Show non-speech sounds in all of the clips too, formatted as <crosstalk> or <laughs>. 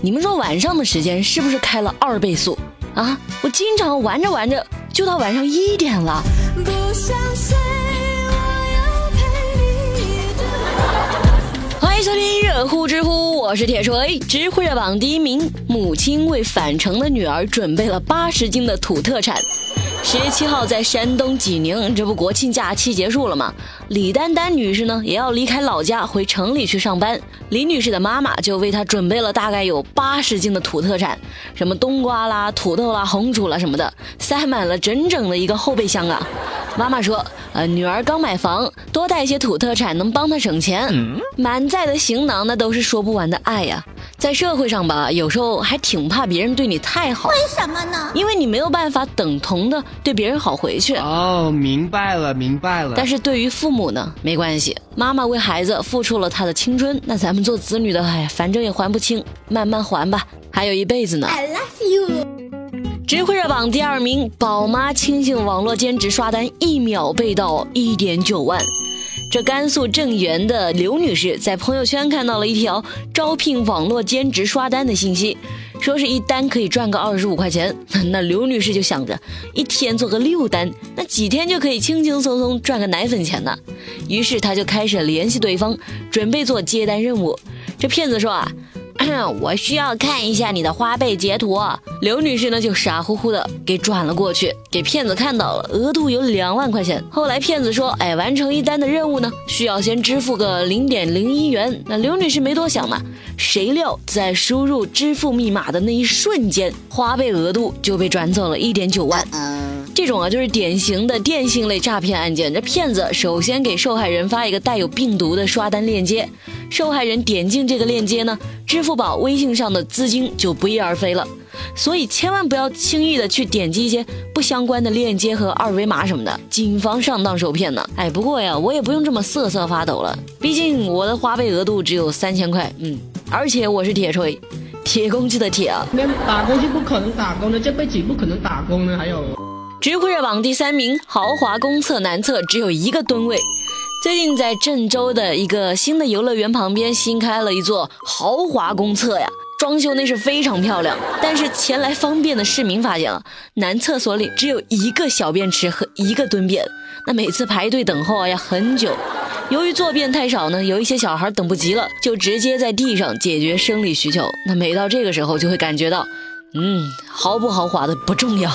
你们说晚上的时间是不是开了二倍速啊？我经常玩着玩着就到晚上一点了。不想睡，我要陪你欢迎收听热乎知乎，我是铁锤。知乎热榜第一名，母亲为返程的女儿准备了八十斤的土特产。十月七号，在山东济宁，这不国庆假期结束了吗？李丹丹女士呢，也要离开老家回城里去上班。李女士的妈妈就为她准备了大概有八十斤的土特产，什么冬瓜啦、土豆啦、红薯啦什么的，塞满了整整的一个后备箱啊。妈妈说：“呃，女儿刚买房，多带一些土特产能帮她省钱。”满载的行囊，那都是说不完的爱呀。在社会上吧，有时候还挺怕别人对你太好。为什么呢？因为你没有办法等同的对别人好回去。哦，明白了，明白了。但是对于父母呢，没关系，妈妈为孩子付出了她的青春，那咱们做子女的，哎，反正也还不清，慢慢还吧，还有一辈子呢。I love you。知乎热榜第二名，宝妈轻信网络兼职刷单，一秒被盗一点九万。这甘肃正源的刘女士在朋友圈看到了一条招聘网络兼职刷单的信息，说是一单可以赚个二十五块钱。<laughs> 那刘女士就想着，一天做个六单，那几天就可以轻轻松松赚个奶粉钱呢。于是她就开始联系对方，准备做接单任务。这骗子说啊。我需要看一下你的花呗截图。刘女士呢就傻乎乎的给转了过去，给骗子看到了，额度有两万块钱。后来骗子说，哎，完成一单的任务呢，需要先支付个零点零一元。那刘女士没多想嘛，谁料在输入支付密码的那一瞬间，花呗额度就被转走了一点九万。这种啊，就是典型的电信类诈骗案件。这骗子首先给受害人发一个带有病毒的刷单链接，受害人点进这个链接呢，支付宝、微信上的资金就不翼而飞了。所以千万不要轻易的去点击一些不相关的链接和二维码什么的，谨防上当受骗呢。哎，不过呀，我也不用这么瑟瑟发抖了，毕竟我的花呗额度只有三千块，嗯，而且我是铁锤，铁公鸡的铁啊。连打工就不可能打工的，这辈子不可能打工的，还有。知乎热榜第三名，豪华公厕男厕只有一个蹲位。最近在郑州的一个新的游乐园旁边新开了一座豪华公厕呀，装修那是非常漂亮。但是前来方便的市民发现了，男厕所里只有一个小便池和一个蹲便，那每次排队等候啊要很久。由于坐便太少呢，有一些小孩等不及了，就直接在地上解决生理需求。那每到这个时候，就会感觉到，嗯，豪不豪华的不重要。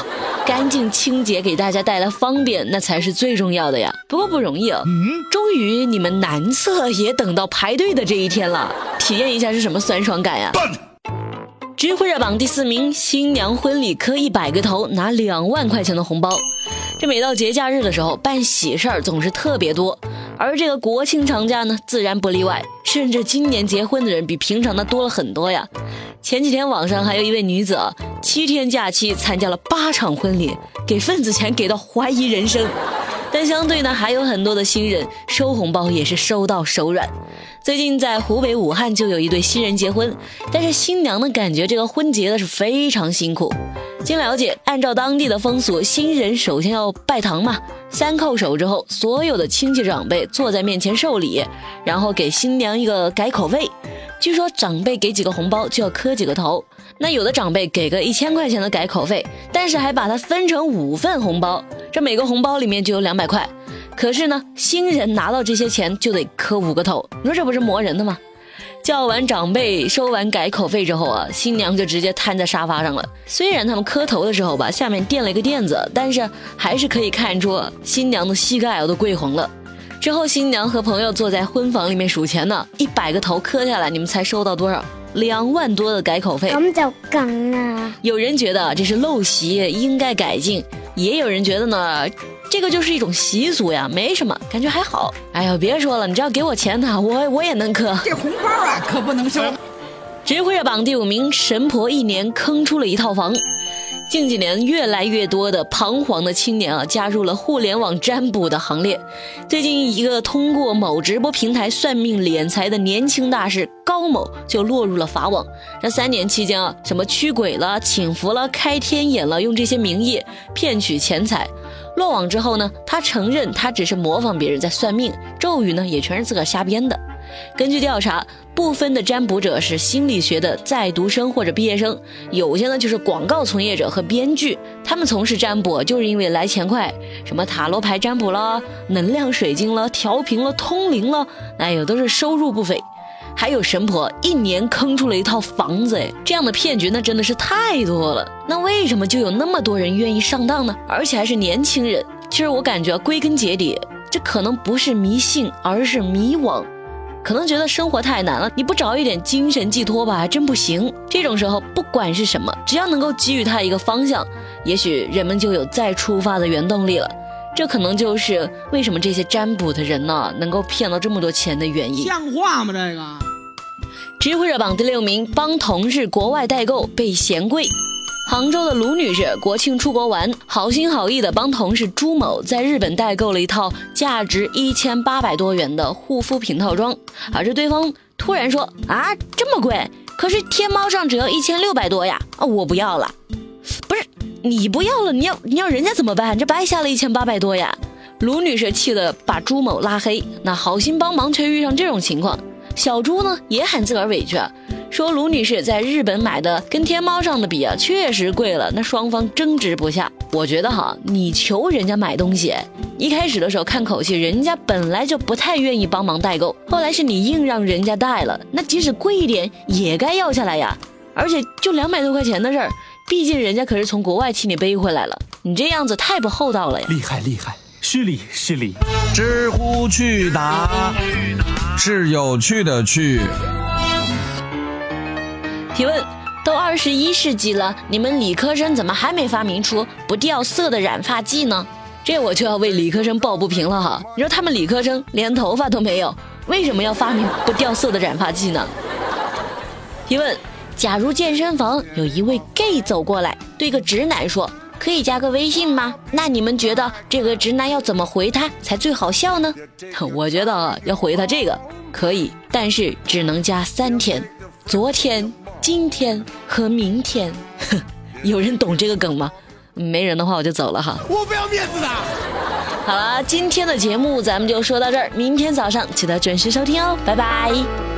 干净清洁给大家带来方便，那才是最重要的呀。不过不容易啊，终于你们男厕也等到排队的这一天了，体验一下是什么酸爽感呀！知乎热榜第四名，新娘婚礼磕一百个头拿两万块钱的红包。这每到节假日的时候，办喜事儿总是特别多，而这个国庆长假呢，自然不例外。甚至今年结婚的人比平常的多了很多呀。前几天网上还有一位女子啊，七天假期参加了八场婚礼，给份子钱给到怀疑人生。但相对呢，还有很多的新人收红包也是收到手软。最近在湖北武汉就有一对新人结婚，但是新娘呢感觉这个婚结的是非常辛苦。经了解，按照当地的风俗，新人首先要拜堂嘛，三叩首之后，所有的亲戚长辈坐在面前受礼，然后给新娘一个改口费。据说长辈给几个红包就要磕几个头，那有的长辈给个一千块钱的改口费，但是还把它分成五份红包，这每个红包里面就有两百块。可是呢，新人拿到这些钱就得磕五个头，你说这不是磨人的吗？叫完长辈，收完改口费之后啊，新娘就直接瘫在沙发上了。虽然他们磕头的时候吧，下面垫了一个垫子，但是还是可以看出新娘的膝盖都跪红了。之后新娘和朋友坐在婚房里面数钱呢，一百个头磕下来，你们猜收到多少？两万多的改口费。咁就梗啊！有人觉得这是陋习，应该改进；也有人觉得呢。这个就是一种习俗呀，没什么，感觉还好。哎呦，别说了，你只要给我钱呢，我我也能磕。这红包啊，可不能收。知乎热榜第五名，神婆一年坑出了一套房。近几年，越来越多的彷徨的青年啊，加入了互联网占卜的行列。最近，一个通过某直播平台算命敛财的年轻大师高某就落入了法网。这三年期间啊，什么驱鬼了、请福了、开天眼了，用这些名义骗取钱财。落网之后呢，他承认他只是模仿别人在算命，咒语呢也全是自个瞎编的。根据调查，部分的占卜者是心理学的在读生或者毕业生，有些呢就是广告从业者和编剧，他们从事占卜就是因为来钱快，什么塔罗牌占卜了、能量水晶了、调频了、通灵了，哎呦都是收入不菲。还有神婆一年坑出了一套房子，哎，这样的骗局那真的是太多了。那为什么就有那么多人愿意上当呢？而且还是年轻人？其实我感觉归根结底，这可能不是迷信，而是迷惘。可能觉得生活太难了，你不找一点精神寄托吧，还真不行。这种时候，不管是什么，只要能够给予他一个方向，也许人们就有再出发的原动力了。这可能就是为什么这些占卜的人呢，能够骗到这么多钱的原因。像话吗？这个。知乎热榜第六名，帮同事国外代购被嫌贵。杭州的卢女士国庆出国玩，好心好意的帮同事朱某在日本代购了一套价值一千八百多元的护肤品套装，而这对方突然说：“啊，这么贵？可是天猫上只要一千六百多呀！啊，我不要了。”不是。你不要了，你要你要人家怎么办？这白瞎了一千八百多呀！卢女士气得把朱某拉黑。那好心帮忙却遇上这种情况，小朱呢也很自个儿委屈，说卢女士在日本买的跟天猫上的比啊，确实贵了。那双方争执不下。我觉得哈，你求人家买东西，一开始的时候看口气，人家本来就不太愿意帮忙代购，后来是你硬让人家带了，那即使贵一点也该要下来呀。而且就两百多块钱的事儿。毕竟人家可是从国外替你背回来了，你这样子太不厚道了呀！厉害厉害，失礼失礼。知乎去答是有趣的趣。提问：都二十一世纪了，你们理科生怎么还没发明出不掉色的染发剂呢？这我就要为理科生抱不平了哈！你说他们理科生连头发都没有，为什么要发明不掉色的染发剂呢？提问。假如健身房有一位 gay 走过来，对个直男说：“可以加个微信吗？”那你们觉得这个直男要怎么回他才最好笑呢？我觉得啊要回他这个可以，但是只能加三天：昨天、今天和明天。哼 <laughs> 有人懂这个梗吗？没人的话我就走了哈。我不要面子的。好了，今天的节目咱们就说到这儿，明天早上记得准时收听哦，拜拜。